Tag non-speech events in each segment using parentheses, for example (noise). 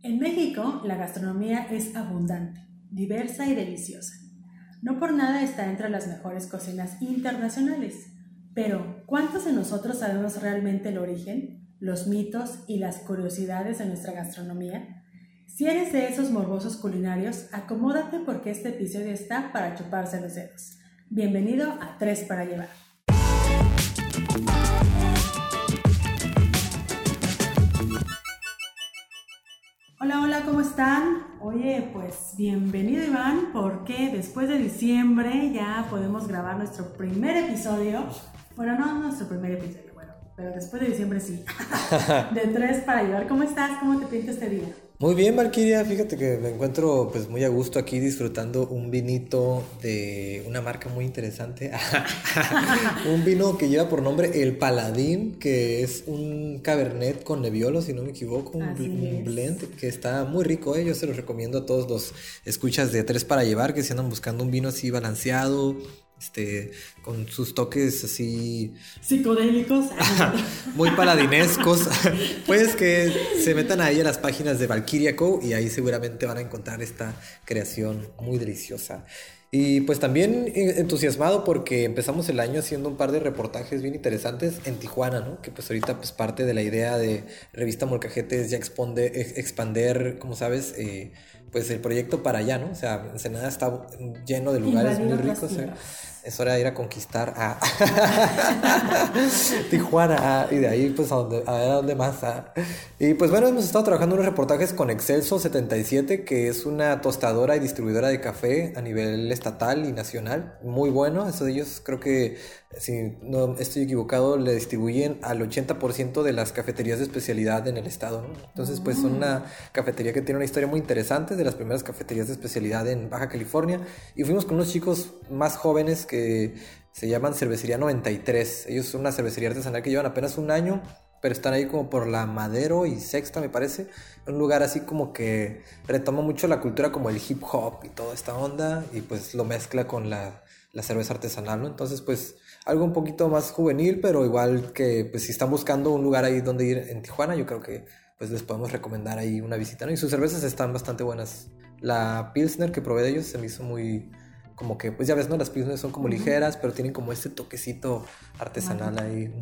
En México, la gastronomía es abundante, diversa y deliciosa. No por nada está entre las mejores cocinas internacionales. Pero, ¿cuántos de nosotros sabemos realmente el origen, los mitos y las curiosidades de nuestra gastronomía? Si eres de esos morbosos culinarios, acomódate porque este episodio está para chuparse los dedos. Bienvenido a Tres para Llevar. Hola, ¿cómo están? Oye, pues bienvenido Iván, porque después de diciembre ya podemos grabar nuestro primer episodio. Bueno, no nuestro primer episodio, bueno, pero después de diciembre sí. (laughs) de tres para llevar. ¿Cómo estás? ¿Cómo te pinta este día? Muy bien, Valkyria, fíjate que me encuentro pues muy a gusto aquí disfrutando un vinito de una marca muy interesante. (laughs) un vino que lleva por nombre El Paladín, que es un cabernet con Nebbiolo, si no me equivoco, un, blend que está muy rico, ¿eh? yo se lo recomiendo a todos los escuchas de Tres para llevar que si andan buscando un vino así balanceado, este, con sus toques así... Psicodélicos. (laughs) muy paladinescos. (laughs) pues que se metan ahí a las páginas de Valkyria Co. y ahí seguramente van a encontrar esta creación muy deliciosa. Y pues también entusiasmado porque empezamos el año haciendo un par de reportajes bien interesantes en Tijuana, ¿no? Que pues ahorita pues parte de la idea de Revista Molcajete es ya expander, como sabes, eh, pues el proyecto para allá, ¿no? O sea, Ensenada está lleno de (laughs) lugares muy ricos. ¿eh? es hora de ir a conquistar a (laughs) Tijuana y de ahí pues a, donde, a ver a dónde más. Y pues bueno, hemos estado trabajando unos reportajes con Excelso 77, que es una tostadora y distribuidora de café a nivel estatal y nacional. Muy bueno, eso de ellos creo que si no estoy equivocado, le distribuyen al 80% de las cafeterías de especialidad en el estado. Entonces, pues son una cafetería que tiene una historia muy interesante, de las primeras cafeterías de especialidad en Baja California. Y fuimos con unos chicos más jóvenes que se llaman Cervecería 93. Ellos son una cervecería artesanal que llevan apenas un año, pero están ahí como por la Madero y Sexta, me parece. Un lugar así como que retoma mucho la cultura como el hip hop y toda esta onda, y pues lo mezcla con la, la cerveza artesanal, ¿no? Entonces, pues algo un poquito más juvenil, pero igual que pues si están buscando un lugar ahí donde ir en Tijuana, yo creo que pues les podemos recomendar ahí una visita, ¿no? Y sus cervezas están bastante buenas. La Pilsner que probé de ellos se me hizo muy como que pues ya ves, ¿no? Las Pilsner son como ligeras, pero tienen como este toquecito artesanal ahí.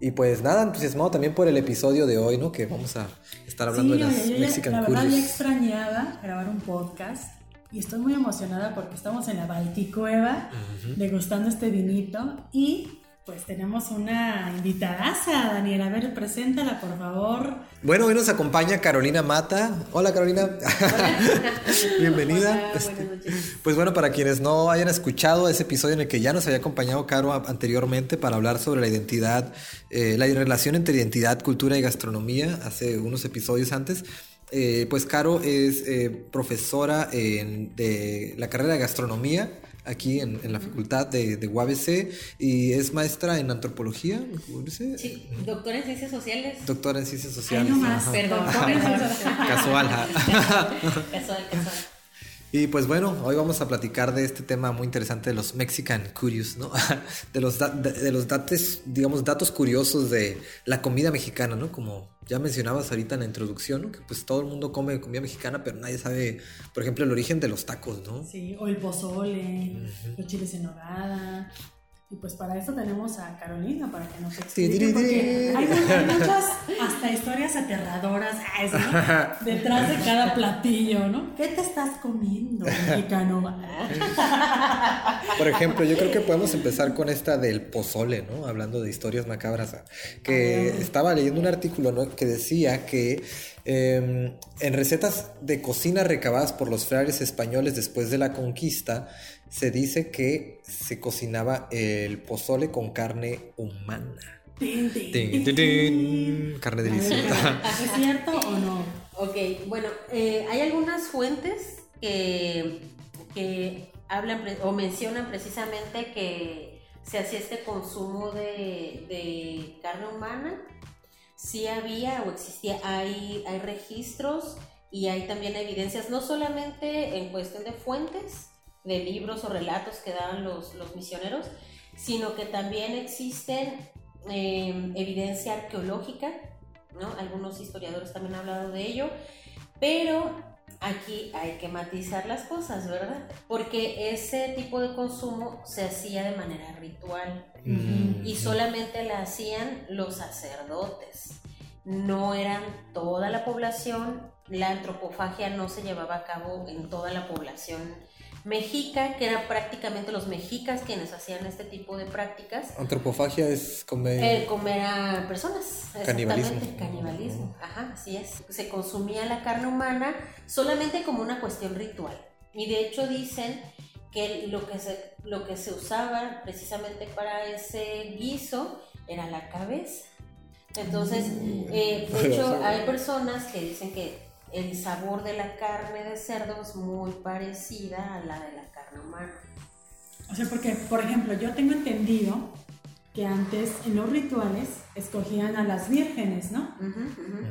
Y pues nada, entusiasmado también por el episodio de hoy, ¿no? Que vamos a estar hablando de las Mexican La verdad, ya extrañaba grabar un podcast y estoy muy emocionada porque estamos en la Balticueva degustando este vinito y pues tenemos una invitadaza, Daniela. A ver, preséntala, por favor. Bueno, hoy nos acompaña Carolina Mata. Hola, Carolina. (laughs) Bienvenida. Este, pues bueno, para quienes no hayan escuchado ese episodio en el que ya nos había acompañado Caro anteriormente para hablar sobre la identidad, eh, la relación entre identidad, cultura y gastronomía, hace unos episodios antes. Eh, pues Caro es eh, profesora de la carrera de gastronomía aquí en, la facultad de, de, UABC y es maestra en antropología. Sí, doctora en ciencias sociales. Doctora en ciencias sociales. Ay, no más, perdón. (laughs) (laughs) casual. casual, casual. Y pues bueno, hoy vamos a platicar de este tema muy interesante de los Mexican Curious, ¿no? (laughs) De los, de, los datos, digamos, datos curiosos de la comida mexicana, ¿no? Como ya mencionabas ahorita en la introducción, ¿no? Que pues todo el mundo come comida mexicana, pero nadie sabe, por ejemplo, el origen de los tacos, ¿no? Sí, o el pozole, los chiles en nogada, y pues para eso tenemos a Carolina, para que nos explique, porque hay, muchas hasta historias aterradoras (laughs) detrás de cada platillo, ¿no? ¿Qué te estás comiendo, (laughs) mexicano? Por ejemplo, yo creo que podemos empezar con esta del pozole, ¿no? Hablando de historias macabras, que estaba leyendo un artículo ¿no? que decía que em, en recetas de cocina recabadas por los frailes españoles después de la conquista, se dice que se cocinaba el pozole con carne humana. carne deliciosa. ¿Es cierto o no? Ok, bueno, eh, hay algunas fuentes que, que hablan o mencionan precisamente que se hacía este consumo de, de carne humana. Sí había o existía, hay, hay registros y hay también evidencias, no solamente en cuestión de fuentes, de libros o relatos que daban los, los misioneros, sino que también existen em, evidencia arqueológica ¿no? Algunos historiadores también han hablado de ello, pero aquí hay que matizar las cosas, ¿verdad? Porque ese tipo de consumo se hacía de manera ritual Mm. y solamente la hacían los sacerdotes. No eran toda la población, la antropofagia no se llevaba a cabo en toda la población mexica, que eran prácticamente los mexicas quienes hacían este tipo de prácticas. Antropofagia es comer. Eh, comer a personas, Canibalismo. exactamente, canibalismo, ajá, así es. Se consumía la carne humana solamente como una cuestión ritual. Y de hecho dicen que lo que se, lo que se usaba precisamente para ese guiso era la cabeza. Entonces, eh, de (laughs) hecho, hay personas que dicen que el sabor de la carne de cerdo es muy parecida a la de la carne humana. O sea, porque, por ejemplo, yo tengo entendido que antes en los rituales escogían a las vírgenes, ¿no?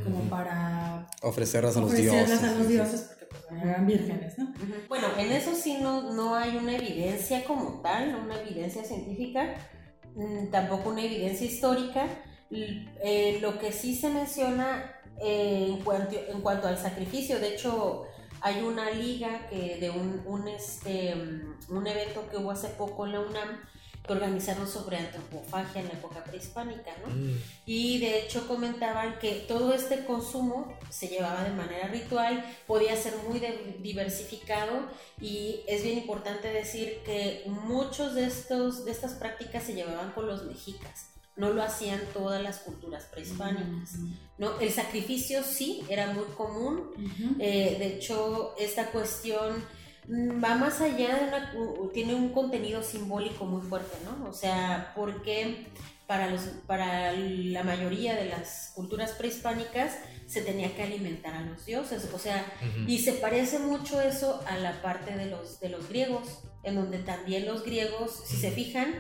Como para Ofrecerlas a los ofrecerlas dioses. a los dioses, porque pues, eran vírgenes, ¿no? Bueno, en eso sí no, no hay una evidencia como tal, una evidencia científica, mm, tampoco una evidencia histórica. Eh, lo que sí se menciona eh, en, cuanto, en cuanto al sacrificio, de hecho hay una liga que de un, un, este, un evento que hubo hace poco en la UNAM que organizaron sobre antropofagia en la época prehispánica, ¿no? Mm. Y de hecho comentaban que todo este consumo se llevaba de manera ritual, podía ser muy diversificado y es bien importante decir que muchos de, estos, de estas prácticas se llevaban con los mexicas, no lo hacían todas las culturas prehispánicas. ¿no? El sacrificio sí era muy común, eh, de hecho, esta cuestión mm, va más allá de una, tiene un contenido simbólico muy fuerte, ¿no? O sea, porque para, los, para la mayoría de las culturas prehispánicas se tenía que alimentar a los dioses, o sea, y se parece mucho eso a la parte de los, de los griegos, en donde también los griegos, si se fijan,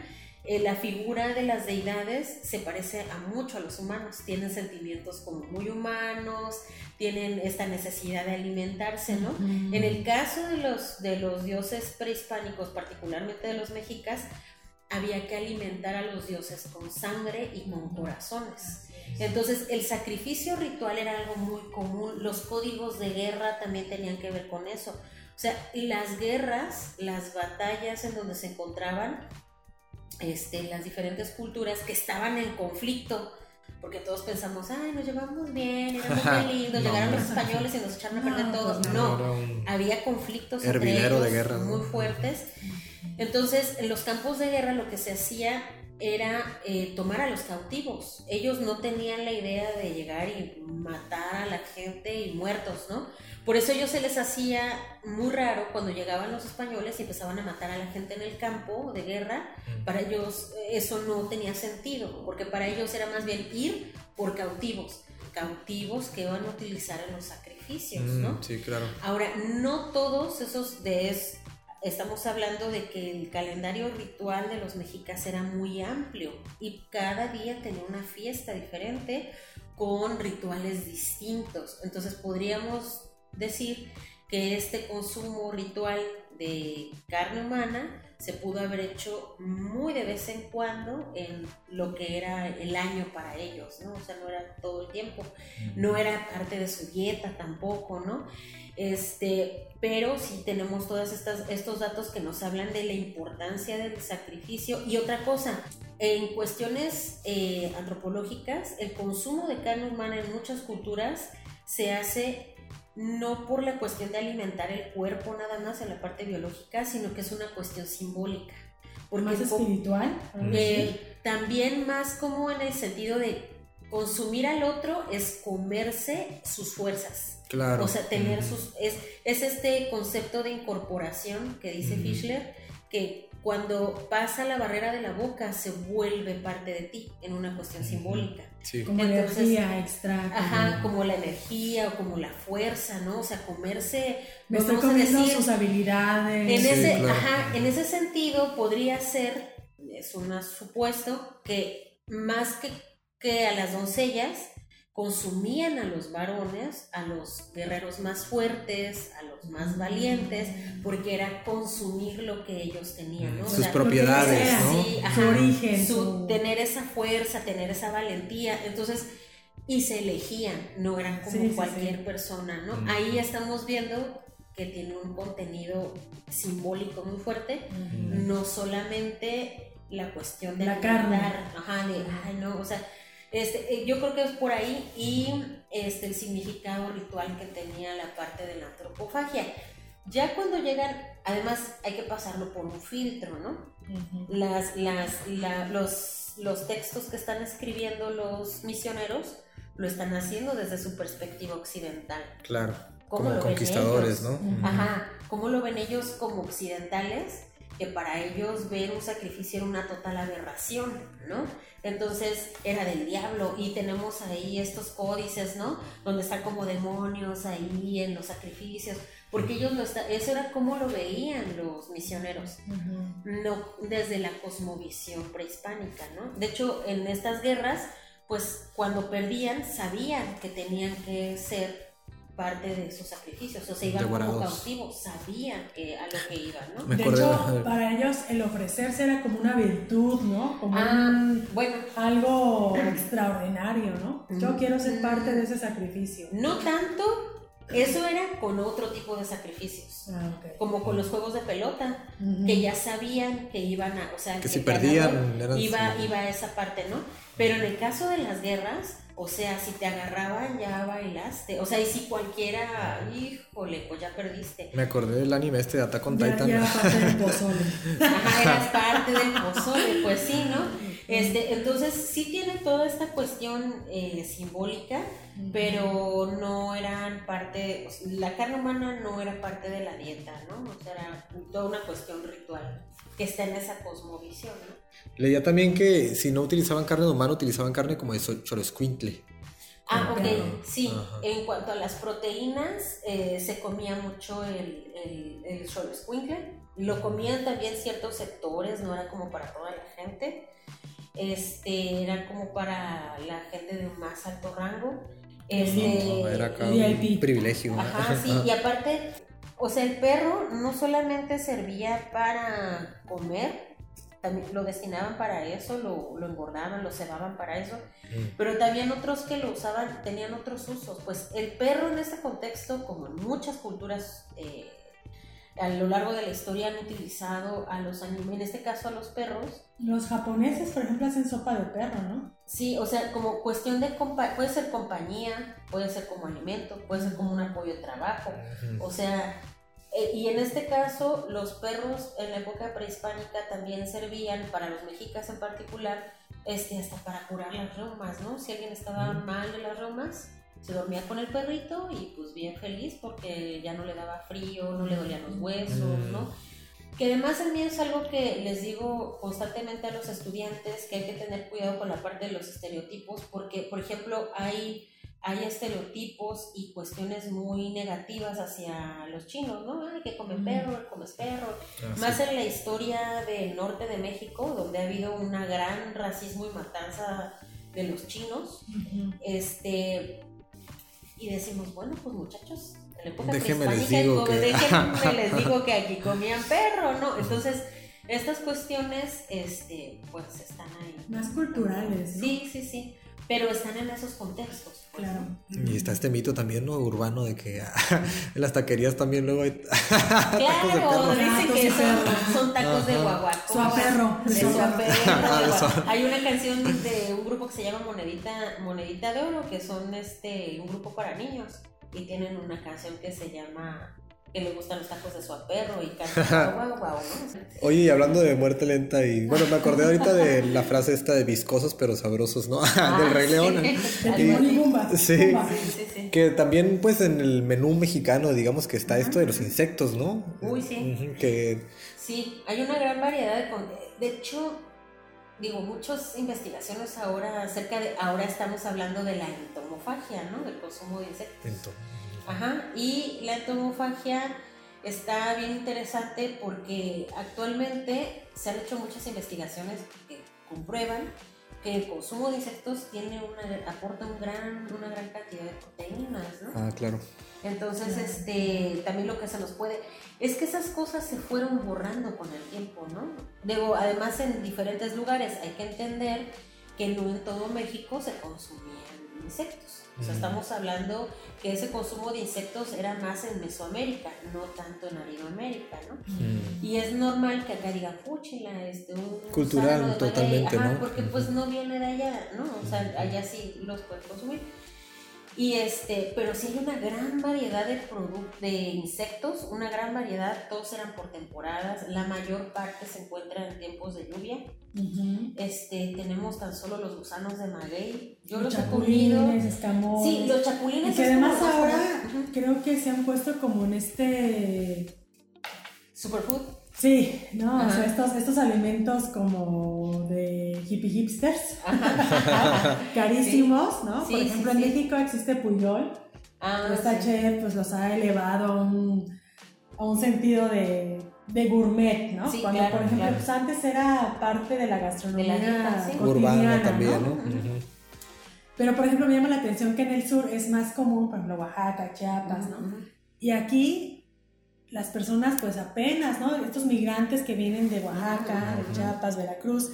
eh, la figura de las deidades se parece a mucho a los humanos, tienen sentimientos como muy humanos, tienen esta necesidad de alimentarse, ¿no? En el caso de los, de los dioses prehispánicos, particularmente de los mexicas, había que alimentar a los dioses con sangre y con corazones. Entonces el sacrificio ritual era algo muy común, los códigos de guerra también tenían que ver con eso. O sea, y las guerras, las batallas en donde se encontraban este, las diferentes culturas que estaban en conflicto, porque todos pensamos, ay, nos llevamos bien, éramos (laughs) muy lindos, No, llegaron los españoles y nos echaron a perder No, pues no, Era un- había conflictos entre ellos de guerra, ¿no? muy fuertes. Entonces, en los campos de guerra lo que se hacía era eh, tomar a los cautivos. Ellos no tenían la idea de llegar y matar a la gente y muertos, ¿no? Por eso ellos se les hacía muy raro cuando llegaban los españoles y empezaban a matar a la gente en el campo de guerra. Para ellos eh, eso no tenía sentido, porque para ellos era más bien ir por cautivos, cautivos que iban a utilizar en los sacrificios, ¿no? Mm, sí, claro. Ahora, no todos esos de es- estamos hablando de que el calendario ritual de los mexicas era muy amplio y cada día tenía una fiesta diferente con rituales distintos. Entonces podríamos decir que este consumo ritual de carne humana se pudo haber hecho muy de vez en cuando en lo que era el año para ellos, ¿no? O sea, no era todo el tiempo no era parte de su dieta tampoco, ¿no? Este, pero sí tenemos todos estos datos que nos hablan de la importancia del sacrificio. Y otra cosa, en cuestiones eh, antropológicas, el consumo de carne humana en muchas culturas se hace no por la cuestión de alimentar el cuerpo nada más en la parte biológica, sino que es una cuestión simbólica. Porque más espiritual. eh, también más como en el sentido de consumir al otro es comerse sus fuerzas. Claro. O sea, tener sus... Es, es este concepto de incorporación que dice. Fischler, que cuando pasa la barrera de la boca se vuelve parte de ti en una cuestión simbólica. Sí. como entonces- energía extra. como- Ajá, como la energía o como la fuerza, ¿no? O sea, comerse... Me estoy vamos a comiendo decir, sus habilidades. en, Sí, ese, claro. ajá, en ese sentido podría ser, es un supuesto, que más que, que a las doncellas consumían a los varones, a los guerreros más fuertes, a los más valientes, porque era consumir lo que ellos tenían, ¿no? O Sus sea, propiedades, sea, ¿no? sí, Su origen, su- su- tener esa fuerza, tener esa valentía. Entonces, y se elegían, no eran como Sí, cualquier sí. persona, ¿no? Mm. Ahí estamos viendo que tiene un contenido simbólico muy fuerte, no solamente la cuestión de La carne. ajá, de, ay, no, o sea, este, eh, yo creo que es por ahí y este, el significado ritual que tenía la parte de la antropofagia. Ya cuando llegan, además hay que pasarlo por un filtro, ¿no? Las, las, la- los, los textos que están escribiendo los misioneros lo están haciendo desde su perspectiva occidental. Claro. ¿Cómo Como lo ven conquistadores, ellos? ¿no? Ajá, ¿cómo lo ven ellos como occidentales? Que para ellos ver un sacrificio era una total aberración, ¿no? Entonces era del diablo y tenemos ahí estos códices, ¿no? Donde están como demonios ahí en los sacrificios, porque ellos lo está, eso era como lo veían los misioneros no desde la cosmovisión prehispánica, ¿no? De hecho, en estas guerras, pues cuando perdían, sabían que tenían que ser parte de sus sacrificios, o sea, iban como cautivos, sabían que a lo que iban, ¿no? Me De acordé- hecho, para ellos el ofrecerse era como una virtud, ¿no? Como Ah, un- bueno, algo extraordinario, ¿no? Yo Mm. quiero ser parte de ese sacrificio. no tanto, eso era con otro tipo de sacrificios, Ah, como con los juegos de pelota, que ya sabían que iban a, o sea, Que el si perdían, eran iba, iba a esa parte, ¿no? Pero en el caso de las guerras, o sea, si te agarraban ya bailaste, o sea, y si cualquiera, híjole, pues ya perdiste. Me acordé del anime este de Attack on Ya, Titan. ya parte del pozole. Ajá, eras (laughs) parte del pozole, pues sí, ¿no? Este, entonces sí tiene toda esta cuestión eh, simbólica, pero no eran parte, o sea, la carne humana no era parte de la dieta, ¿no? O sea, era toda una cuestión ritual que está en esa cosmovisión, ¿no? Leía también que si no utilizaban carne de humano, utilizaban carne como de so- choroscuintle. Ah, ok, sí. Ajá. En cuanto a las proteínas, eh, se comía mucho el, el. Lo comían también ciertos sectores, no era como para toda la gente. Este, era como para la gente de más alto rango. Este, No, era acá VIP. un privilegio. ¿no? Ajá, sí, y aparte, o sea, el perro no solamente servía para comer, también lo destinaban para eso, lo, lo engordaban, lo cebaban para eso, Mm. pero también otros que lo usaban tenían otros usos. Pues el perro en este contexto, como en muchas culturas eh, a lo largo de la historia han utilizado a los animales, en este caso a los perros, Los japoneses, por ejemplo, hacen sopa de perro, ¿no? Sí, o sea, como cuestión de compa puede ser compañía, puede ser como alimento, puede ser como un apoyo de trabajo. O sea, eh, y en este caso, los perros en la época prehispánica también servían, para los mexicas en particular, este, hasta para curar las reumas, ¿no? Si alguien estaba mal de las reumas, se dormía con el perrito y pues bien feliz porque ya no le daba frío, no le dolían los huesos, Mm. ¿no? Que además a mí es algo que les digo constantemente a los estudiantes, que hay que tener cuidado con la parte de los estereotipos, porque, por ejemplo, hay, hay estereotipos y cuestiones muy negativas hacia los chinos, ¿no? Ay, que comen Ujú. perro, comes perro. Ah, sí. Más en la historia del norte de México, donde ha habido una gran racismo y matanza de los chinos, Ujú. este y decimos bueno pues muchachos en la época Déjenme les digo como que- déjenme (laughs) les digo que aquí comían perro no entonces estas cuestiones este pues están ahí. Más culturales, ¿no? sí sí sí pero están en esos contextos pues, Claro. Y está este mito también, ¿no? Urbano de que (laughs) en las taquerías también luego hay (laughs) Claro, dicen que son, tacos de Ajá. guaguaco. Suaperro, De Ah, de suaperro. Hay una canción de un grupo que se llama Monedita, Monedita de Oro, que son este un grupo para niños. Y tienen una canción que se llama que le gustan los tacos de suaperro y (laughs) cantan guau guau, ¿no? Oye, y hablando de muerte lenta y bueno, me acordé ahorita de la frase esta de viscosos pero sabrosos, ¿no? (laughs) Ah, Del Rey sí. León. Y- y. Sí. Sí. Que también pues en el menú mexicano digamos que está esto de los insectos, ¿no? Uy, sí. Que Sí, hay una gran variedad de... con- De hecho, digo, muchas investigaciones ahora acerca de... Ahora estamos hablando de la entomofagia, ¿no? Del consumo de insectos. ento- Ajá, y la entomofagia está bien interesante porque actualmente se han hecho muchas investigaciones que comprueban que el consumo de insectos tiene una, aporta un gran, una gran cantidad de proteínas, ¿no? Ah, claro. Entonces, Claro. este, también lo que se nos puede, es que esas cosas se fueron borrando con el tiempo, ¿no? Digo, además en diferentes lugares hay que entender que no en todo México se consumían insectos. O sea, estamos hablando que ese consumo de insectos era más en Mesoamérica, no tanto en Latinoamérica, ¿no? Mm. Y es normal que acá diga, fúchila, este, un Cultural, totalmente, maguey", ajá, ¿no? Porque pues no viene de allá, ¿no? O sea, allá sí los puedes consumir. Y este, pero sí hay una gran variedad de de insectos, una gran variedad, todos eran por temporadas, la mayor parte se encuentra en tiempos de lluvia. Este, tenemos tan solo los gusanos de maguey. Yo Los los chapulines, escamoles. Sí, los Y chapulines. que es además ahora creo que se han puesto como en este... Superfood. Sí, ¿no? O sea, estos, estos alimentos como de hippie hipsters, (laughs) carísimos, ¿no? Sí, Por ejemplo, sí. en México existe Puyol, Ah, esta sí. chef pues los ha elevado a un, a un sentido de, de gourmet, ¿no? Sí, Cuando, claro, por ejemplo, claro. pues antes era parte de la gastronomía De la dieta, sí. cotidiana, Urbana también, ¿no? Pero, por ejemplo, me llama la atención que en el sur es más común, por ejemplo, Oaxaca, Chiapas, ¿no? Y aquí las personas pues apenas, ¿no? Estos migrantes que vienen de Oaxaca, de Chiapas, Veracruz,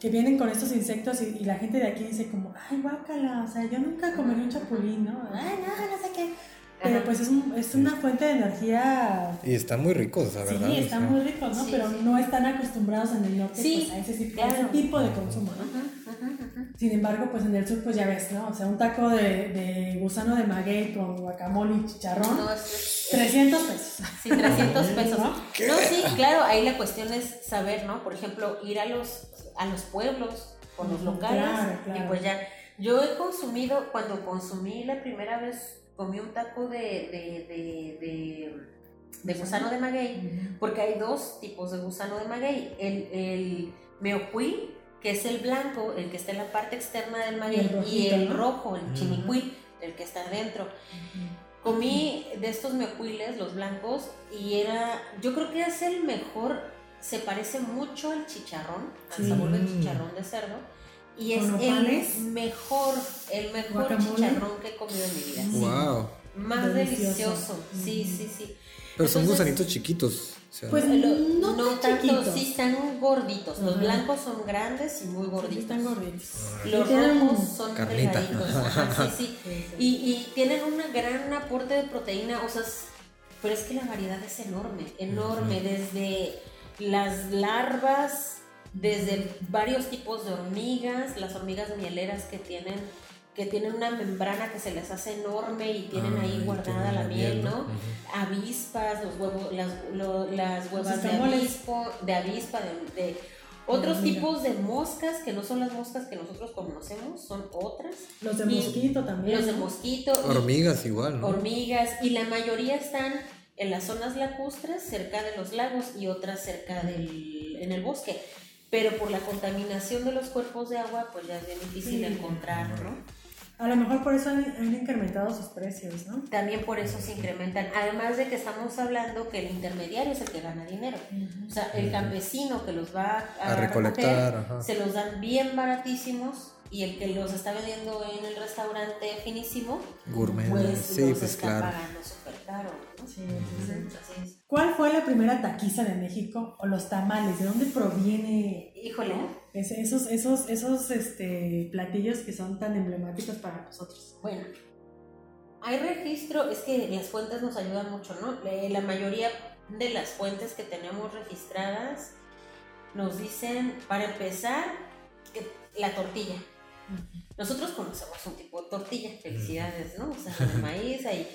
que vienen con estos insectos y, y la gente de aquí dice como, ay, guácala, o sea, yo nunca comería un chapulín, ¿no? Ay, no, no sé qué. Pero Ajá. pues es, un- es una fuente de energía... Y están muy ricos, la verdad. Sí, o están sea. muy ricos, ¿no? Sí, Pero sí. no están acostumbrados en el norte Sí, pues, a ese, tipo- claro. ese tipo de consumo, ¿no? Ujú, ujú, ujú. Sin embargo, pues en el sur, pues ya ves, ¿no? O sea, un taco de, de gusano de maguey con guacamole y chicharrón, No, es- es- 300 pesos. Sí, 300 pesos. ¿No? No, sí, claro, ahí la cuestión es saber, ¿no? Por ejemplo, ir a los, a los pueblos con los locales claro, claro. y pues ya. Yo he consumido, cuando consumí la primera vez, comí un taco de, de, de, de, gusano de maguey, porque hay dos tipos de gusano de maguey. El, el meocuí, que es el blanco, el que está en la parte externa del maguey, y rojito, el ¿no? rojo, el Ujú. chinicuil, el que está adentro. Comí de estos meocuiles, los blancos, y era, yo creo que es el mejor, se parece mucho al chicharrón, al Sí. sabor del chicharrón de cerdo, y es ¿Con el mejor, el mejor ¿Guacamole? chicharrón que he comido en mi vida. sí. Wow. Más Delicioso. delicioso, sí, sí, sí. Pero son Entonces- gusanitos chiquitos. o sea, Pues Lo- no, no tan tanto, chiquitos. sí están gorditos. Los Ajá. blancos son grandes y muy Sí, gorditos. están gorditos. Los rojos son delgaditos. (laughs) Ajá, sí, sí. Y, y tienen un gran aporte de proteína, o sea, es- pero es que la variedad es enorme, enorme, desde las larvas, desde varios tipos de hormigas, las hormigas mieleras que tienen que tienen una membrana que se les hace enorme y tienen ah, ahí y guardada la miel, ¿no? Ujú. Avispas, los huevos, las, lo- las huevas de avispo, de avispa, de, de otros tipos de moscas que no son las moscas que nosotros conocemos, son otras. Los de y mosquito también. Los de mosquito, Hormigas igual, ¿no? hormigas, y la mayoría están en las zonas lacustres, cerca de los lagos, y otras cerca del, en el bosque. Pero por la contaminación de los cuerpos de agua, pues ya es bien difícil Sí. encontrar, ¿no? A lo mejor por eso han, han incrementado sus precios, ¿no? También por eso se incrementan. Además de que estamos hablando que el intermediario es el que gana dinero. O sea, el campesino que los va a, A recolectar, recoger, se los dan bien baratísimos y el que los está vendiendo en el restaurante finísimo, Gourmet. pues sí, los pues está claro. pagando súper caro. ¿no? Sí, sí, sí. Ujú, Así es. ¿Cuál fue la primera taquiza de México o los tamales? ¿De dónde proviene Híjole, esos, esos, esos este, platillos que son tan emblemáticos para nosotros? bueno, hay registro, es que las fuentes nos ayudan mucho, ¿no? Le- La mayoría de las fuentes que tenemos registradas nos dicen, para empezar, que la tortilla. Nosotros conocemos un tipo de tortilla, felicidades, ¿no? O sea, (laughs) de maíz ahí.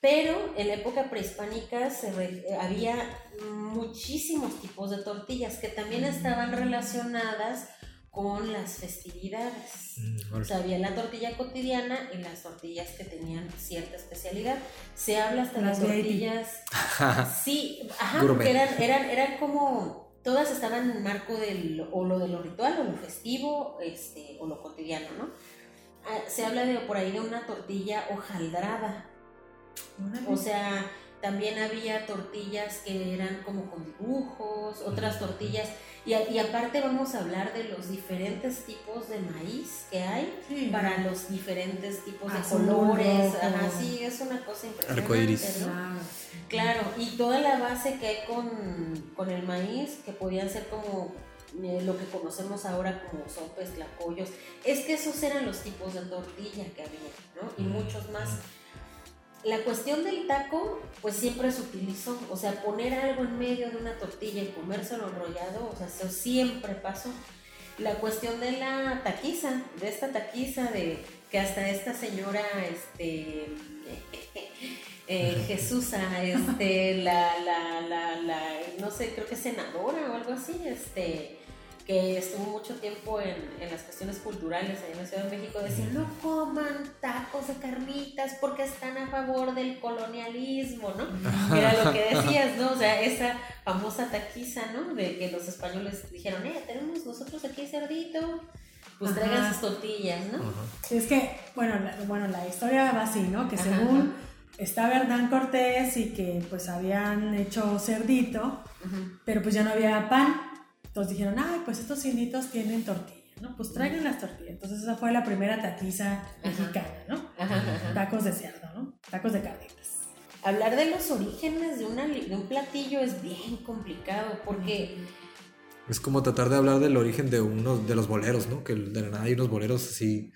Pero en la época prehispánica se re- eh, había muchísimos tipos de tortillas que también estaban relacionadas con las festividades. Mm, O sea, había la tortilla cotidiana y las tortillas que tenían cierta especialidad. Se habla hasta de Las VIP. tortillas. (laughs) Sí, ajá, porque eran, eran, eran como. Todas estaban en el marco del, o lo de lo ritual, o lo festivo, este, o lo cotidiano, ¿no? Ah, Se habla de por ahí de una tortilla hojaldrada. Órale. O sea, también había tortillas que eran como con dibujos, otras tortillas. Y, y aparte vamos a hablar de los diferentes tipos de maíz que hay Sí. para los diferentes tipos de colores. rojo. Ajá, sí, es una cosa impresionante. Claro, y toda la base que hay con, con el maíz, que podían ser como eh, lo que conocemos ahora como sopes, tlacoyos, es que esos eran los tipos de tortilla que había, ¿no? Y muchos más. La cuestión del taco, pues siempre se utilizó, o sea, poner algo en medio de una tortilla y comérselo enrollado, o sea, eso siempre pasó. La cuestión de la taquiza, de esta taquiza, de que hasta esta señora, este, (laughs) eh, Jesusa, este, la, la, la, la, no sé, creo que senadora o algo así, este, que estuvo mucho tiempo en, en, las cuestiones culturales ahí en la Ciudad de México, decía, no coman tacos de carnitas porque están a favor del colonialismo, ¿no? Era lo que decías, ¿no? O sea, esa famosa taquiza, ¿no? De que los españoles dijeron, eh, tenemos nosotros aquí cerdito, pues traigan sus tortillas, ¿no? Es que, bueno la, bueno, la historia va así, ¿no? Que según estaba Hernán Cortés y que pues habían hecho cerdito, pero pues ya no había pan. Entonces dijeron, ay, pues estos inditos tienen tortilla, ¿no? Pues traigan las tortillas. Entonces esa fue la primera taquiza mexicana, ¿no? Tacos de cerdo, ¿no? Tacos de carnitas. Hablar de los orígenes de, una, de un platillo es bien complicado porque... Es como tratar de hablar del origen de uno de los boleros, ¿no? Que de la nada hay unos boleros así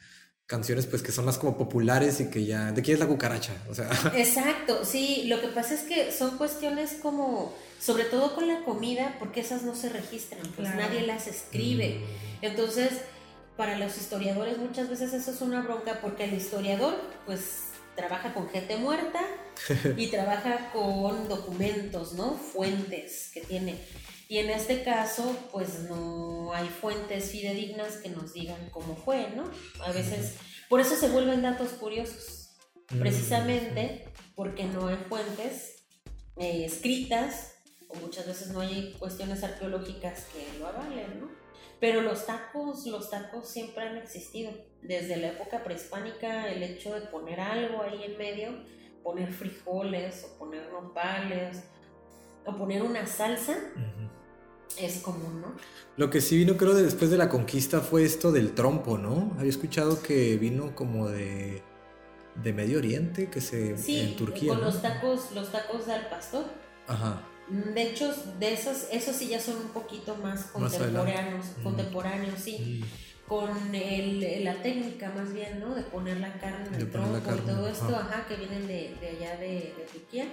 canciones pues que son más como populares y que ya de quién es la cucaracha o sea. (laughs) Exacto sí lo que pasa es que son cuestiones como sobre todo con la comida porque esas no se registran pues nadie las escribe. Mm. entonces para los historiadores muchas veces eso es una bronca porque el historiador pues trabaja con gente muerta (laughs) y trabaja con documentos no fuentes que tiene y en este caso, pues no hay fuentes fidedignas que nos digan cómo fue, ¿no? A veces, por eso se vuelven datos curiosos, precisamente porque no hay fuentes eh, escritas o muchas veces no hay cuestiones arqueológicas que lo avalen, ¿no? Pero los tacos, los tacos siempre han existido. Desde la época prehispánica, el hecho de poner algo ahí en medio, poner frijoles o poner nopales o poner una salsa, es común, ¿no? Lo que sí vino, creo, de después de la conquista fue esto del trompo, ¿no? Había escuchado que vino como de, de Medio Oriente, que se sí, en Turquía. Con los tacos, los tacos del pastor. Ajá. De hecho, de esos, esos sí ya son un poquito más contemporáneos, mm. contemporáneos, sí. Mm. Con el, la técnica más bien, ¿no? De poner la carne en el trompo y todo esto, ajá, que vienen de, de allá de, de Turquía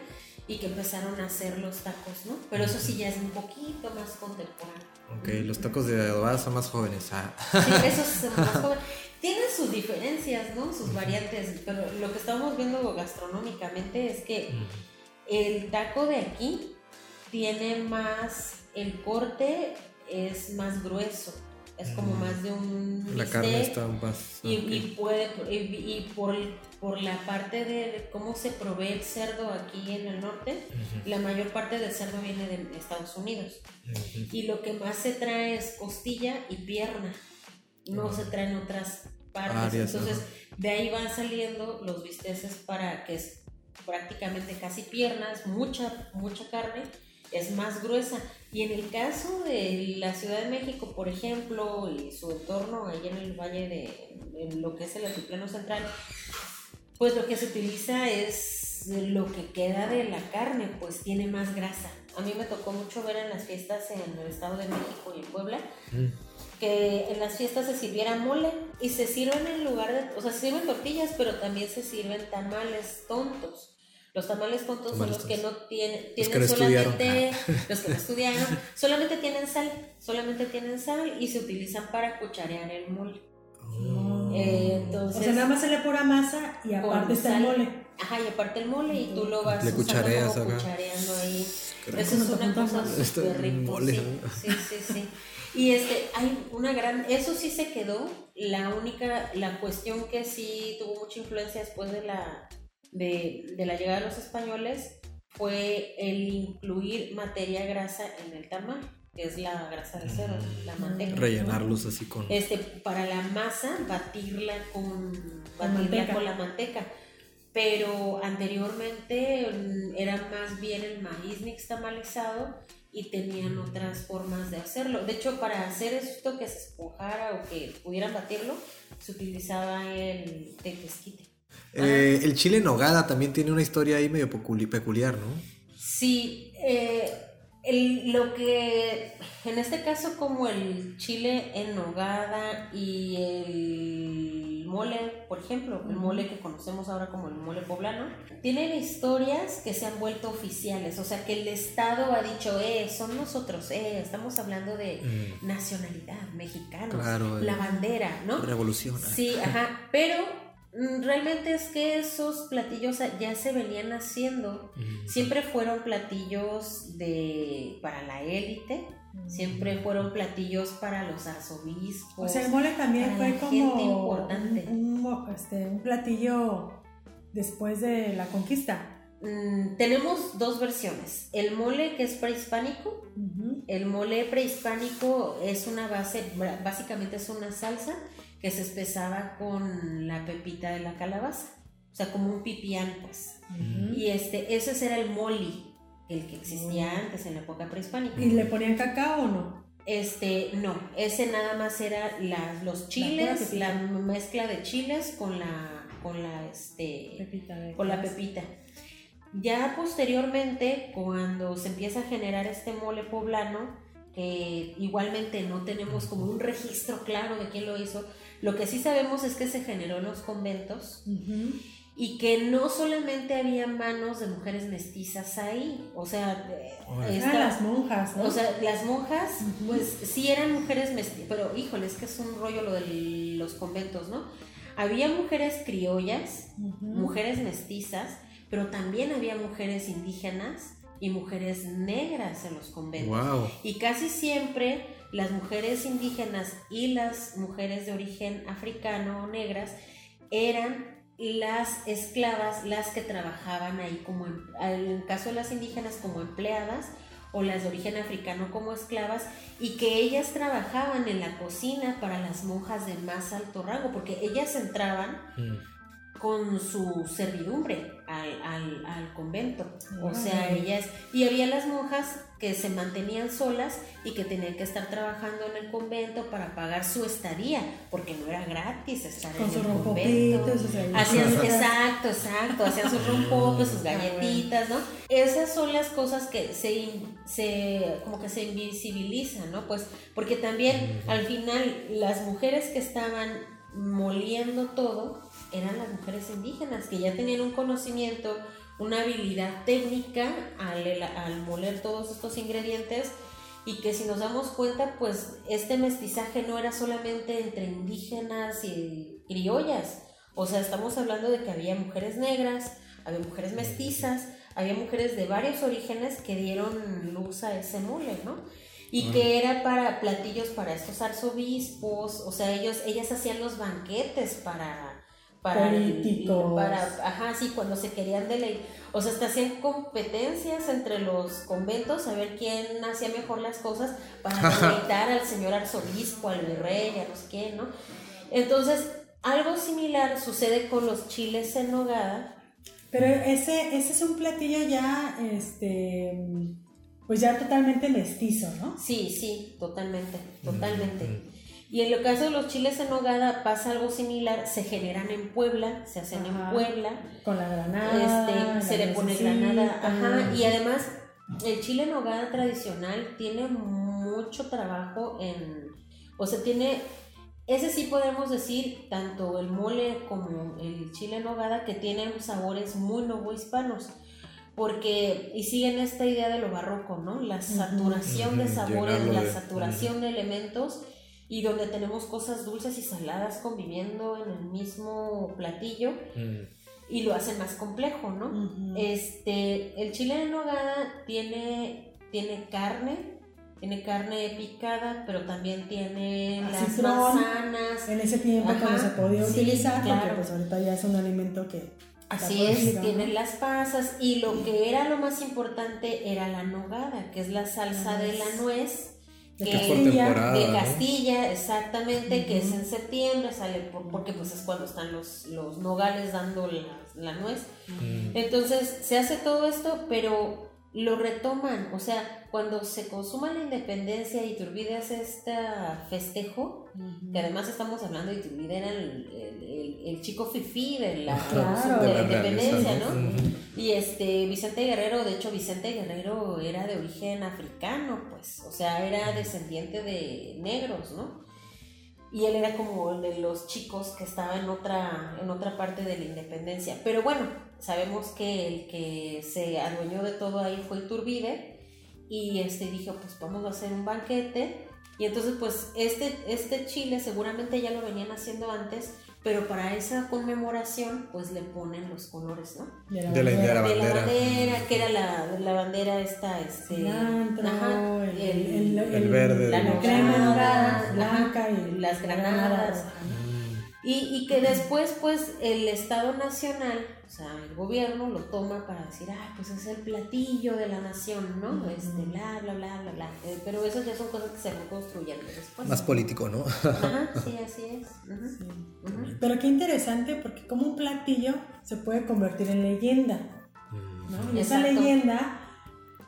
y que empezaron a hacer los tacos, ¿no? Pero eso sí ya es un poquito más contemporáneo. Ok, los tacos de adobada son más jóvenes. Ah. Sí, (laughs) esos son más jóvenes. Tienen sus diferencias, ¿no? Sus variantes, pero lo que estamos viendo gastronómicamente es que el taco de aquí tiene más, el corte es más grueso es como más de un la carne está más y, y puede y, por, por la parte de cómo se provee el cerdo aquí en el norte la mayor parte del cerdo viene de Estados Unidos. Y lo que más se trae es costilla y pierna. No se traen otras partes. Entonces de ahí van saliendo los bisteces para que es prácticamente casi piernas mucha mucha carne es más gruesa. Y en el caso de la Ciudad de México, por ejemplo, y su entorno, allá en el valle de en lo que es el altiplano central, pues lo que se utiliza es lo que queda de la carne, pues tiene más grasa. A mí me tocó mucho ver en las fiestas en el Estado de México y en Puebla. Mm. que en las fiestas se sirviera mole y se sirven en lugar de, o sea, se sirven tortillas, pero también se sirven tamales tontos. Los tamales tontos son los que no tienen, tienen solamente, (laughs) los que no estudiaron, solamente tienen sal, solamente tienen sal y se utilizan para cucharear el mole. Oh. Eh, entonces, o sea, nada más se le pura masa y aparte está el mole. Ajá, y aparte el mole y tú lo vas le cuchareas como cuchareando ahí. Eso es una cosa súper rica. Sí, sí, sí, sí. Y este, hay una gran, eso sí se quedó, la única, la cuestión que sí tuvo mucha influencia después de la de, la llegada de los españoles fue el incluir materia grasa en el tamal, que es la grasa de cerdo, la mm. manteca. Rellenarlos así con... Este, para la masa, batirla con, batirla con la manteca. Pero anteriormente mm, era más bien el maíz nixtamalizado y tenían otras formas de hacerlo. De hecho, para hacer esto que se esponjara o que pudieran batirlo, se utilizaba el tequesquite. Eh, el chile en nogada también tiene una historia ahí medio peculiar, ¿no? Sí, eh, el- lo que en este caso como el chile en nogada y el mole, por ejemplo, el mole que conocemos ahora como el mole poblano, tienen historias que se han vuelto oficiales, o sea que el Estado ha dicho, eh, son nosotros, eh, estamos hablando de Mm, nacionalidad, mexicanos, Claro, la eh, bandera, ¿no? revolución. Sí, ajá, (laughs) pero realmente es que esos platillos ya se venían haciendo Mm. Siempre fueron platillos de para la élite, siempre fueron platillos para los arzobispos. O sea, el mole también fue como gente importante. Un, un, este, un platillo después de la conquista. Mm, tenemos dos versiones. El mole que es prehispánico. El mole prehispánico es una base, básicamente es una salsa que se espesaba con la pepita de la calabaza. O sea, como un pipián, pues. Y este, ese era el moli, el que existía Mm. antes en la época prehispánica. ¿Y le ponían cacao o no? Este, no, ese nada más era la- los chiles, la, mezcla de chiles con la, con la, este, Pepita de con la pepita. Ya posteriormente, cuando se empieza a generar este mole poblano, que igualmente no tenemos como un registro claro de quién lo hizo, lo que sí sabemos es que se generó en los conventos y que no solamente había manos de mujeres mestizas ahí, o sea, esta- Eran las monjas, ¿no? o sea, las monjas, pues sí eran mujeres mestizas, pero híjole, es que es un rollo lo de los conventos, ¿no? Había mujeres criollas, mujeres mestizas, pero también había mujeres indígenas y mujeres negras en los conventos. Wow. Y casi siempre las mujeres indígenas y las mujeres de origen africano o negras eran las esclavas las que trabajaban ahí como en, el caso de las indígenas como empleadas o las de origen africano como esclavas y que ellas trabajaban en la cocina para las monjas de más alto rango porque ellas entraban Mm. Con su servidumbre al, al, al convento. O sea, ellas... Y había las monjas que se mantenían solas y que tenían que estar trabajando en el convento para pagar su estadía, porque no era gratis estar Con en sus el convento. sus Hacían, galletitas. exacto, exacto, hacían sus rompopes, sus Ah, galletitas, ¿no? Esas son las cosas que se, se como que se invisibilizan, ¿no? Pues porque también al final las mujeres que estaban moliendo todo eran las mujeres indígenas que ya tenían un conocimiento, una habilidad técnica al, al moler todos estos ingredientes y que si nos damos cuenta, pues este mestizaje no era solamente entre indígenas y criollas, o sea, estamos hablando de que había mujeres negras, había mujeres mestizas, había mujeres de varios orígenes que dieron luz a ese mole, ¿no? Y que era para platillos para estos arzobispos, o sea, ellos, ellas hacían los banquetes para, para el- para, ajá, sí, cuando se querían deleitar, o sea, hasta hacían competencias entre los conventos a ver quién hacía mejor las cosas para (laughs) deleitar al señor arzobispo, al virrey, a sé quién, ¿no? Entonces, algo similar sucede con los chiles en nogada, Pero ese, ese es un platillo ya, este, pues ya totalmente mestizo, ¿no? Sí, sí, totalmente, totalmente. Mm. Y en el caso de los chiles en nogada pasa algo similar, se generan en Puebla, se hacen Ajá. en Puebla, Con la granada. este, se le pone granada, ajá, y además el chile en nogada tradicional tiene mucho trabajo en, o sea, tiene, ese sí podemos decir, tanto el mole como el chile en nogada, que tienen sabores muy novohispanos. Porque, y siguen esta idea de lo barroco, ¿no? La saturación de sabores, llenarlo la de- saturación de elementos y donde tenemos cosas dulces y saladas conviviendo en el mismo platillo Mm. y lo hacen más complejo, ¿no? Este, el chile en nogada tiene, tiene carne, tiene carne picada, pero también tiene las Acitrón. manzanas. En ese tiempo Ajá, cuando se podía sí, utilizar, porque pues ahorita ya es un alimento que... Así es, tienen las pasas y lo que era lo más importante era la nogada, que es la salsa La de la nuez. De Castilla. exactamente, que es en septiembre, sale por- porque pues es cuando están los, los nogales dando la, la nuez. Entonces se hace todo esto, pero lo retoman, o sea, cuando se consuma la independencia y Iturbide hace este festejo, que además estamos hablando de Iturbide era el, chico fifí de la, de la independencia, ¿no? Y este Vicente Guerrero, de hecho Vicente Guerrero era de origen africano, pues, o sea, era descendiente de negros, ¿no? y él era como el de los chicos que estaba en otra, en otra parte de la independencia. Pero bueno, sabemos que el que se adueñó de todo ahí fue Iturbide y este dijo, pues vamos a hacer un banquete. Y entonces pues este, este chile seguramente ya lo venían haciendo antes, pero para esa conmemoración pues le ponen los colores, ¿no? De la, bandera. De la bandera, que era la, la bandera esta, este... ajá, el, el, el, verde. La crema blanca y las granadas. Y, y, que después, pues, el Estado Nacional, o sea, el gobierno lo toma para decir, ah, pues es el platillo de la nación, ¿no? Este, bla, bla, bla, bla, bla. Eh, pero eso ya son cosas que se van construyendo después. Más político, ¿no? Ajá, (laughs) sí, así es. Pero qué interesante, porque como un platillo se puede convertir en leyenda, ¿no? Y esa leyenda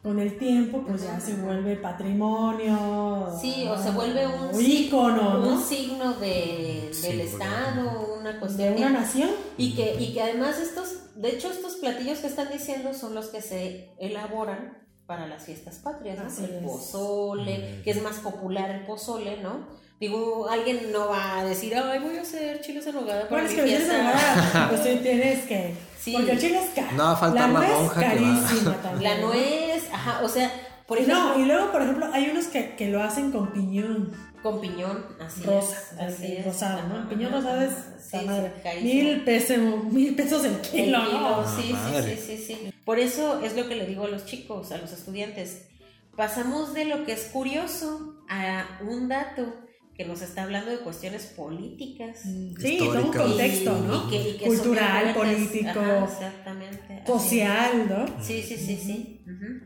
con el tiempo pues ya se vuelve patrimonio. Sí, o se vuelve un, ícono, un signo de, del Estado, una cuestión. De una nación. Y que, y que además estos, de hecho estos platillos que están diciendo son los que se elaboran para las fiestas patrias, ¿no? el pozole, que es más popular el pozole, ¿no? Digo, alguien no va a decir, ay, voy a hacer chiles en nogada para bueno, es que pues (laughs) tienes que... Sí. Porque el chile es caro. No va a faltar la, nuez monja carísima (laughs) también. La nuez, ajá, o sea, por ejemplo... No, y luego, por ejemplo, hay unos que, que lo hacen con piñón. Con piñón, así Rosa, es. Así es. Rosado, ¿no? piñón rosado es... Sí, madre. mil, pesos, mil pesos el kilo, ¿no? Sí, sí, sí, sí, sí. Por eso es lo que le digo a los chicos, a los estudiantes. Pasamos de lo que es curioso a un dato que nos está hablando de cuestiones políticas. Mm, sí, todo un contexto, ¿no? Cultural, político, exactamente, social, ¿no? Sí, sí, sí, sí.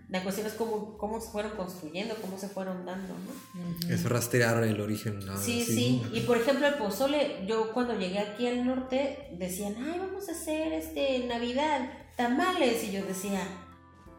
La cuestión es cómo, cómo se fueron construyendo, cómo se fueron dando, ¿no? Es rastrear el origen. Sí, sí, Y por ejemplo, el pozole, yo cuando llegué aquí al norte decían, ay, vamos a hacer este Navidad, tamales. Y yo decía,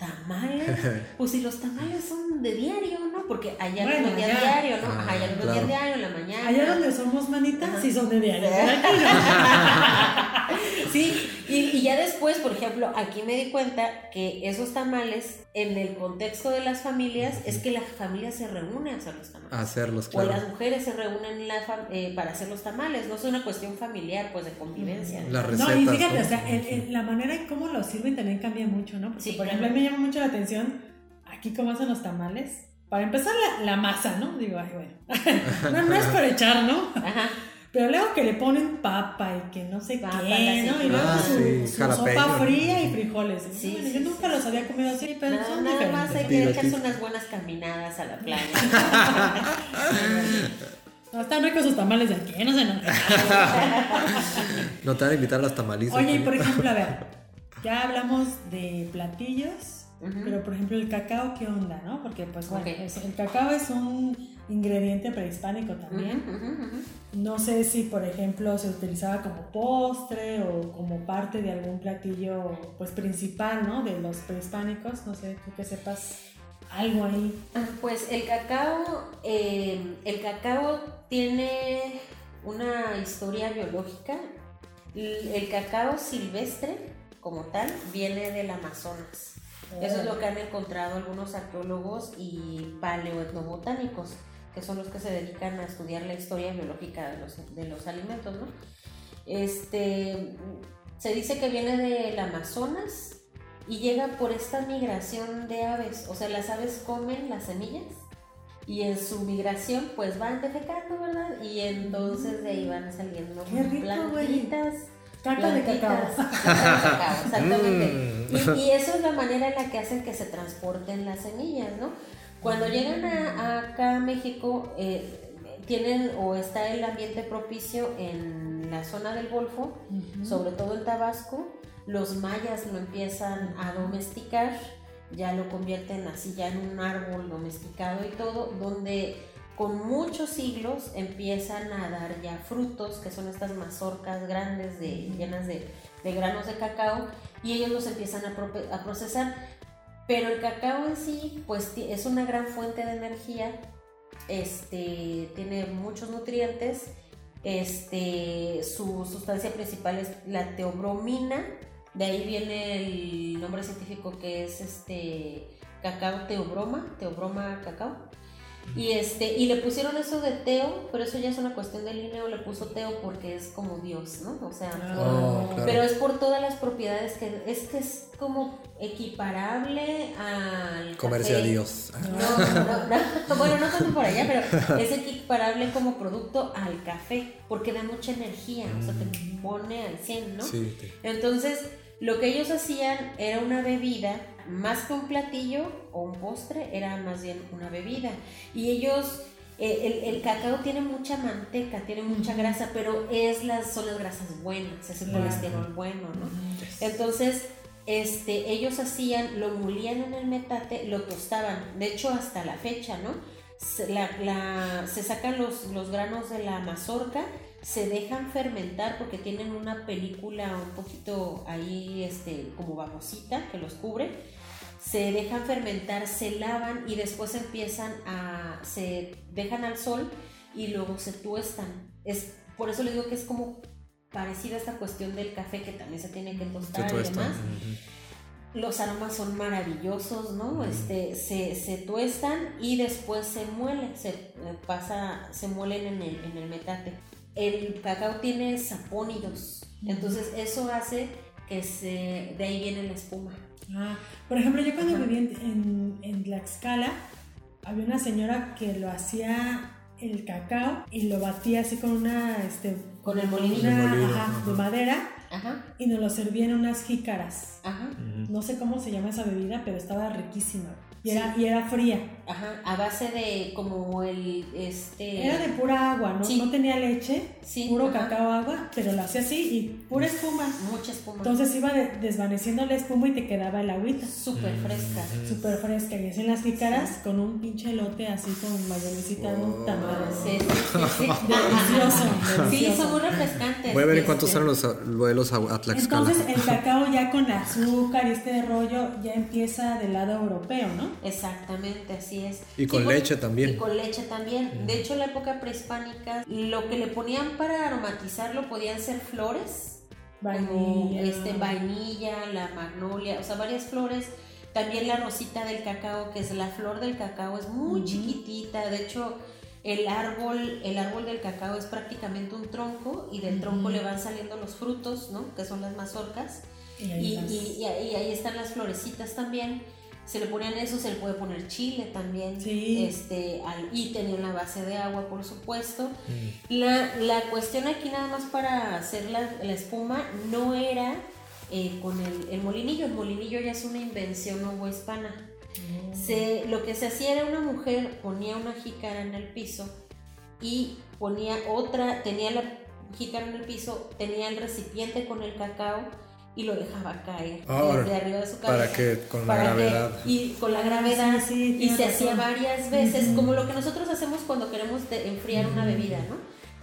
tamales, (laughs) pues si los tamales son de diario, ¿no? Porque allá bueno, los días diario, ¿no? Allá los días diario, en la mañana. Allá donde somos manitas, sí son de diario. (laughs) sí, y, y, ya después, por ejemplo, aquí me di cuenta que esos tamales, en el contexto de las familias, es que la familia se reúne a hacer los tamales. A hacerlos, claro. O las mujeres se reúnen la eh, para hacer los tamales, no es una cuestión familiar, pues de convivencia. La receta. No, y fíjate, o sea, la manera en cómo lo sirven también cambia mucho, ¿no? Porque, sí, por ejemplo, a mí me llama mucho la atención aquí cómo hacen los tamales. Para empezar, la, la masa, ¿no? Digo, ay, bueno. (laughs) no, no es por echar, ¿no? Ajá. Pero luego que le ponen papa y que no sé qué, ¿no? Y luego Ah, su, sí, su jalapeño, sopa ¿no? fría y frijoles. Sí, Bueno, yo sí, nunca los había comido así, pero Nada, son nada diferentes. más hay que echarse unas buenas caminadas a la playa. (laughs) (laughs) No, están ricos sus tamales de aquí, no sé, no. No te van a invitar a las tamalizas. Oye, y por ejemplo, a ver, (laughs) ya hablamos de platillos, pero por ejemplo el cacao, ¿qué onda, no? Porque pues bueno, el cacao es un ingrediente prehispánico también. No sé si, por ejemplo, se utilizaba como postre o como parte de algún platillo pues principal, ¿no? De los prehispánicos, no sé, tú que sepas algo ahí. Ah, Pues el cacao, eh, el cacao tiene una historia biológica. El cacao silvestre, como tal, viene del Amazonas. Eso es lo que han encontrado algunos arqueólogos y paleoetnobotánicos, que son los que se dedican a estudiar la historia biológica de los, de los alimentos, ¿no? Este, se dice que viene del Amazonas y llega por esta migración de aves. O sea, las aves comen las semillas y en su migración pues van defecando, ¿verdad? Y entonces de ahí van saliendo Qué rico, güey. plantitas. Caca de cacao. plantitas, (laughs) caca de cacao, exactamente. Mm. Y, y eso es la manera en la que hacen que se transporten las semillas, ¿no? Cuando llegan a, a acá a México, eh, tienen o está el ambiente propicio en la zona del Golfo, sobre todo en Tabasco, los mayas lo empiezan a domesticar, ya lo convierten así ya en un árbol domesticado y todo, donde con muchos siglos empiezan a dar ya frutos, que son estas mazorcas grandes de, llenas de, de granos de cacao, y ellos los empiezan a procesar. Pero el cacao en sí, pues es una gran fuente de energía, este, tiene muchos nutrientes, este, su sustancia principal es la teobromina, de ahí viene el nombre científico que es este cacao teobroma, teobroma cacao. Y este, y le pusieron eso de Teo, pero eso ya es una cuestión de Linneo, le puso Teo porque es como Dios, ¿no? O sea, Ah, claro. pero es por todas las propiedades que es que es como equiparable al Comercio a café. Dios. No, no, no, bueno, no tanto por allá, pero es equiparable como producto al café, porque da mucha energía, o sea, te pone al 100, ¿no? Sí, sí. Entonces, lo que ellos hacían era una bebida, más que un platillo o un postre, era más bien una bebida. Y ellos, eh, el, el cacao tiene mucha manteca, tiene mucha grasa, pero es las, son las grasas buenas, es el Claro. colesterol bueno, ¿no? Entonces, este, ellos hacían, lo molían en el metate, lo tostaban. De hecho, hasta la fecha, ¿no? Se, la- la- se sacan los, los granos de la mazorca, se dejan fermentar porque tienen una película un poquito ahí, este, como babosita que los cubre. Se dejan fermentar, se lavan y después empiezan a, se dejan al sol y luego se tuestan. Es, por eso les digo que es como parecida a esta cuestión del café que también se tiene que Se tostar y demás. Ujú. Los aromas son maravillosos, ¿no? Este, se, se tuestan y después se muele, se eh, pasa, se muelen en el, en el metate. El cacao tiene sapónidos, entonces eso hace que se, de ahí viene la espuma. Ah, por ejemplo, yo cuando Ajá. viví en, en, en Tlaxcala, había una señora que lo hacía el cacao y lo batía así con una, este, Con el molinillo. una, El molino, ajá, ajá. de madera Ajá, y nos lo servía en unas jícaras. ajá. No sé cómo se llama esa bebida, pero estaba riquísima. Y era, Sí. y era fría. Ajá, a base de como el, este... Era de pura agua, ¿no? Sí. No tenía leche, Sí, puro ajá. cacao agua, pero lo hacía así y pura espuma. Mucha espuma. Entonces iba de- desvaneciendo la espuma y te quedaba el agüita. Súper fresca. Súper fresca. Y así en las jícaras con un pinche elote así con mayonesita, un tamal. Sí, sí, sí, (laughs) sí. Delicioso, Sí, son muy refrescantes. Voy a ver en cuánto este. salen los vuelos a, Tlaxcala. Entonces el (laughs) cacao ya con azúcar y este rollo ya empieza del lado europeo, ¿no? Exactamente, así es. Y con pues, leche también. Y con leche también. De hecho, en la época prehispánica, lo que le ponían para aromatizarlo podían ser flores, como Vainilla. este, vainilla, la magnolia, o sea, varias flores. También la rosita del cacao, que es la flor del cacao, es muy Ujú. chiquitita. De hecho, el árbol, el árbol del cacao es prácticamente un tronco y del tronco Ujú. le van saliendo los frutos, ¿no? Que son las mazorcas. Y ahí Y, y- y ahí están las florecitas también. Se le ponían eso, se le puede poner chile también. Sí. Este, al- y tenían la base de agua, por supuesto. Mm. La, la cuestión aquí nada más para hacer la, la espuma no era eh, con el, el molinillo. El molinillo ya es una invención novohispana. Se, lo que se hacía era una mujer ponía una jícara en el piso y ponía otra, tenía la jícara en el piso, tenía el recipiente con el cacao y lo dejaba caer Ah, desde arriba de su cabeza. Para que con la Para que- gravedad. y con la gravedad sí, sí, y se hacía varias veces, como lo que nosotros hacemos cuando queremos de- enfriar una bebida, ¿no?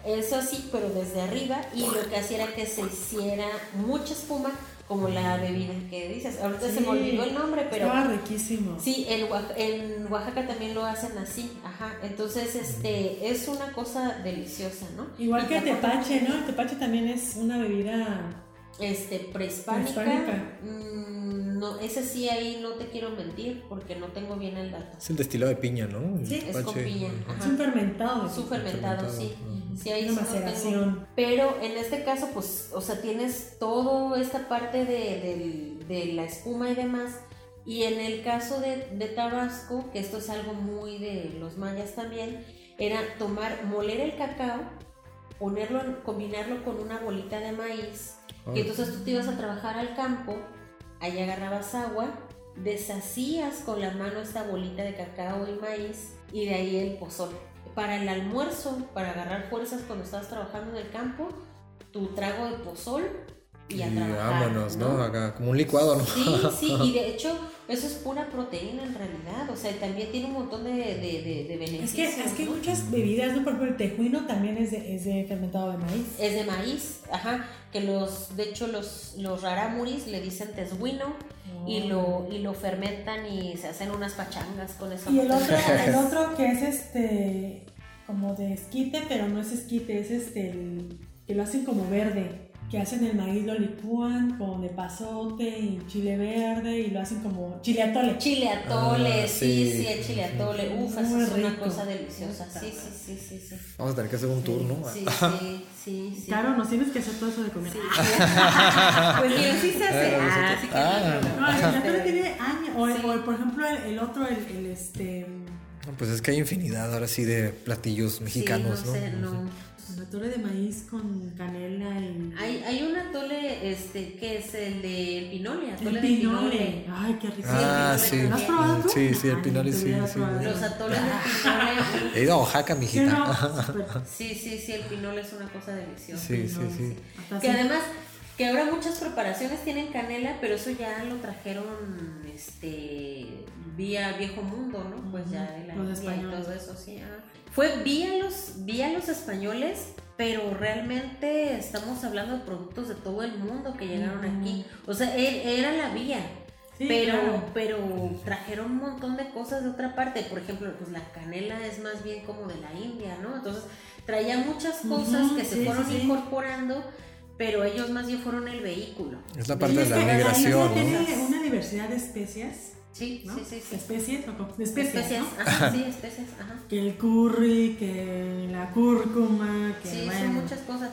Eso sí, pero desde arriba y lo que hacía era que se hiciera mucha espuma como la bebida que dices. Ahorita se Sí. me olvidó el nombre, pero Estaba riquísimo. Sí, en Oaxaca, en Oaxaca también lo hacen así, ajá. Entonces, este, es una cosa deliciosa, ¿no? Igual Y que el tepache. ¿no? El tepache también es una bebida. Este, prehispánica. Prehispánica. mm, no, ese sí ahí no te quiero mentir porque no tengo bien el dato. Es el destilado de piña, ¿no? El Sí, es con piña, Ajá. Es un fermentado. Es un fermentado, fermentado, sí. Sí, ahí Una sí no tengo. maceración. Pero en este caso, pues, o sea, tienes toda esta parte de, del- de la espuma y demás. Y en el caso de, de Tabasco, que esto es algo muy de los mayas también, era tomar, moler el cacao, ponerlo, combinarlo con una bolita de maíz. Ah. Y entonces tú te ibas a trabajar al campo, ahí agarrabas agua, deshacías con la mano esta bolita de cacao y maíz y de ahí el pozol. Para el almuerzo, para agarrar fuerzas cuando estabas trabajando en el campo, tu trago de pozol y a Y trabajar. vámonos, ¿no? Acá, como un licuado, ¿no? Sí, sí, y de hecho eso es pura proteína en realidad, o sea, también tiene un montón de, de, de, de Es beneficios. que, es que muchas bebidas, ¿no? Por ejemplo, el tejuino también es de, es de fermentado de maíz. Es de maíz, ajá, que los, de hecho los, los rarámuris le dicen tesguino y, lo, y lo fermentan y se hacen unas pachangas con eso. Y el otro, (laughs) el otro que es este, como de esquite, pero no es esquite, es este, el, que lo hacen como verde. Que hacen el maíz, lo licúan con epazote y chile verde y lo hacen como chile atole. Chile atole, Ah, sí, sí, sí, el chile atole, uf, eso es una rico. cosa deliciosa, sí, sí, sí, sí, sí. Vamos a tener que hacer un tour, ¿no? Sí, sí, (laughs) sí, sí. Claro, nos tienes que hacer todo eso de comer. Sí, (laughs) Pues mira, sí se hace. Ah, Ah, sí que ah. no, No, el chile atole Este, tiene años. O, Sí. o, por ejemplo, el, el otro, el, el este. Pues es que hay infinidad ahora sí de platillos mexicanos, sí, ¿no? no sé, no. El atole de maíz con canela y. Hay, hay un atole, este, que es el de pinole, atole el de pinole. pinole. Ay, qué rico. Ah, Sí, sí. ¿Lo has probado tú? Sí, sí, el pinole sí, sí. Los atoles de pinole. He ido a Oaxaca, Sí, mijita. (laughs) Sí, sí, sí, el pinole es una cosa deliciosa. Sí, sí, sí. Hasta Que además, que ahora muchas preparaciones tienen canela, pero eso ya lo trajeron este vía viejo mundo, ¿no? Pues ya de la Los India y todo eso, sí. ah. Fue vía los, vía los españoles, pero realmente estamos hablando de productos de todo el mundo que llegaron aquí. O sea, era la vía. Sí, pero, claro. pero trajeron un montón de cosas de otra parte. Por ejemplo, pues la canela es más bien como de la India, ¿no? Entonces traía muchas cosas que se fueron sí, sí. incorporando, pero ellos más bien fueron el vehículo. Es la parte de la migración, ¿no? Tiene una diversidad de especias. Sí, ¿no? sí, sí, sí. Especies, ¿no? Ajá, sí, especias, ajá. Que el curry, que la cúrcuma, que Sí, bueno. son muchas cosas.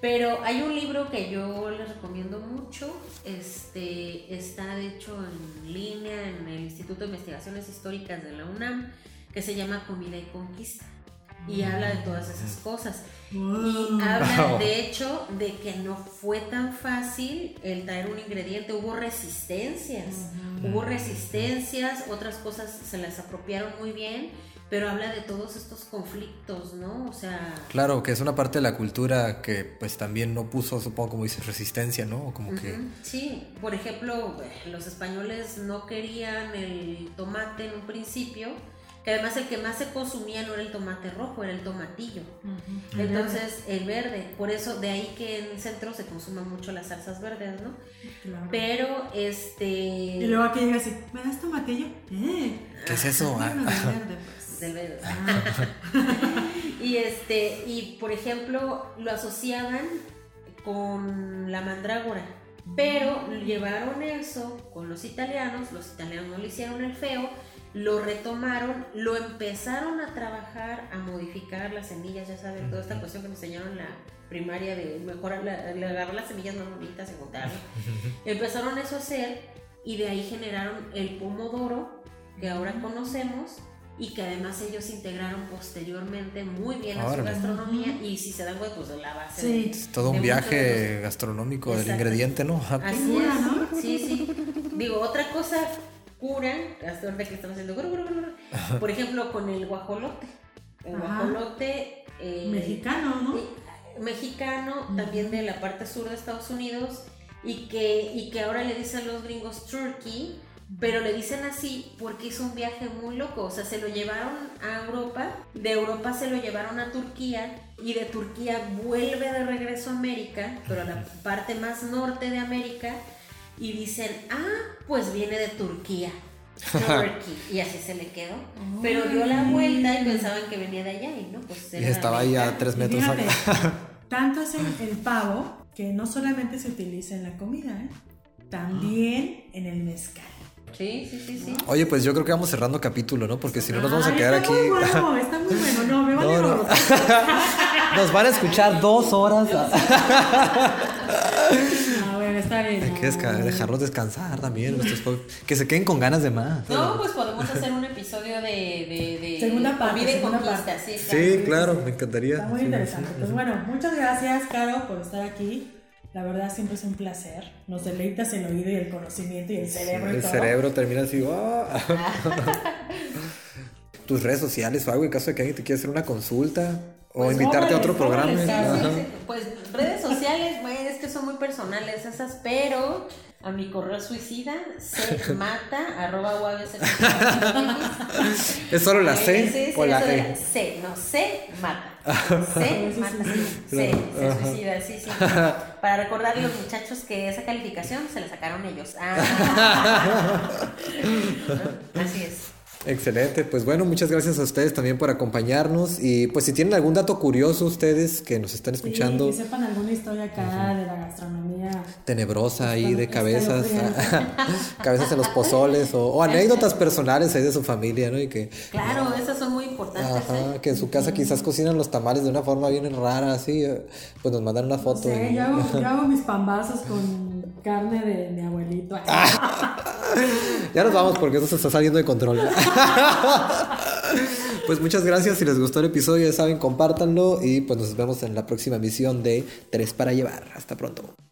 Pero hay un libro que yo les recomiendo mucho, este está de hecho en línea en el Instituto de Investigaciones Históricas de la UNAM, que se llama Comida y Conquista. Y habla de todas esas cosas. Wow. Y habla, Wow. (laughs) de hecho, de que no fue tan fácil el traer un ingrediente, hubo resistencias. Hubo resistencias, otras cosas se las apropiaron muy bien, pero habla de todos estos conflictos, ¿no? O sea, Claro, que es una parte de la cultura que pues también no puso, supongo, como dices, resistencia, ¿no? Como que... Sí, por ejemplo, eh, los españoles no querían el tomate en un principio, que además el que más se consumía no era el tomate rojo, era el tomatillo. Entonces, el verde, por eso de ahí que en el centro se consuman mucho las salsas verdes, ¿no? Claro. Pero, este... Y luego aquí llega así, ¿me das tomatillo? Eh. ¿Qué es eso? Ah, verde, pues. del verde. Ah, (laughs) Y este, y por ejemplo, lo asociaban con la mandrágora. Pero llevaron eso con los italianos, los italianos no le hicieron el feo, lo retomaron, lo empezaron a trabajar, a modificar las semillas, ya saben, toda esta cuestión que me enseñaron en la primaria de mejorar, la- agarrar las semillas más bonitas y juntarlas. Empezaron eso a hacer y de ahí generaron el pomodoro que ahora conocemos y que además ellos integraron posteriormente muy bien a su gastronomía y si se dan cuenta pues la base Sí. de- Es todo un viaje gastronómico del Exacto. ingrediente, ¿no? Así es, ¿no? sí, sí. Digo, otra cosa cura, hasta ahorita que estamos haciendo, gru, gru, gru, gru, por ejemplo, con el guajolote. El Ajá. guajolote eh, Mexicano, ¿no? eh, mexicano, también de la parte sur de Estados Unidos, y que, y que ahora le dicen los gringos turkey, pero le dicen así porque hizo un viaje muy loco, o sea, se lo llevaron a Europa, de Europa se lo llevaron a Turquía, y de Turquía vuelve de regreso a América, pero a la parte más norte de América, y dicen, ah, pues viene de Turquía. (laughs) Turkey, y así se le quedó. Pero dio la vuelta y pensaban que venía de allá y no, pues era estaba ahí a tres metros fíjate, acá. (laughs) tanto es el, el pavo que no solamente se utiliza en la comida, ¿eh? también en el mezcal. Sí, sí, sí, sí. Oye, pues yo creo que vamos cerrando capítulo, ¿no? Porque si no nos vamos a Ay, quedar está aquí. Muy bueno, (laughs) está muy bueno, no, me vale No, no. Nos van a escuchar dos horas. Bueno, está bien. Hay que desca- dejarlos descansar también. nuestros Que se queden con ganas de más. No, pues podemos hacer un episodio de, de, de Segunda parte, segunda parte. sí, claro. Sí, claro, me encantaría. Está muy Sí, interesante. sí, Pues sí. bueno, muchas gracias, Caro, por estar aquí. La verdad siempre es un placer. Nos deleitas el oído y el conocimiento y el cerebro y El todo. cerebro termina así. ¡ah! (laughs) Tus redes sociales o algo en caso de que alguien te quiera hacer una consulta o Pues, invitarte a otro programa. jóvenes. Pues redes que son muy personales. esas, pero a mi correo suicida, se (laughs) mata, arroba (laughs) ¿Es solo la C sí, sí, o la E? C, no, se mata. (laughs) Se mata, sí, se, se suicida, sí, sí. Para recordarle a los muchachos que esa calificación se la sacaron ellos. Ah. Así es. Excelente, pues bueno, muchas gracias a ustedes también por acompañarnos y pues si tienen algún dato curioso ustedes que nos están escuchando. Sí, que sepan alguna historia acá de la gastronomía. Tenebrosa ahí de cabezas, (laughs) cabezas en los pozoles o, o, anécdotas personales ahí de su familia, ¿no? Y que, claro, esas son muy importantes. Ajá, ¿eh? que en su casa quizás cocinan los tamales de una forma bien rara, así, pues nos mandan una foto. No sé, y... yo, hago, yo hago mis (laughs) pambazos con carne de mi abuelito. (laughs) ya nos vamos porque eso se está saliendo de control. (laughs) pues muchas gracias. Si les gustó el episodio, ya saben, compártanlo. Y pues nos vemos en la próxima emisión de Tres para Llevar. Hasta pronto.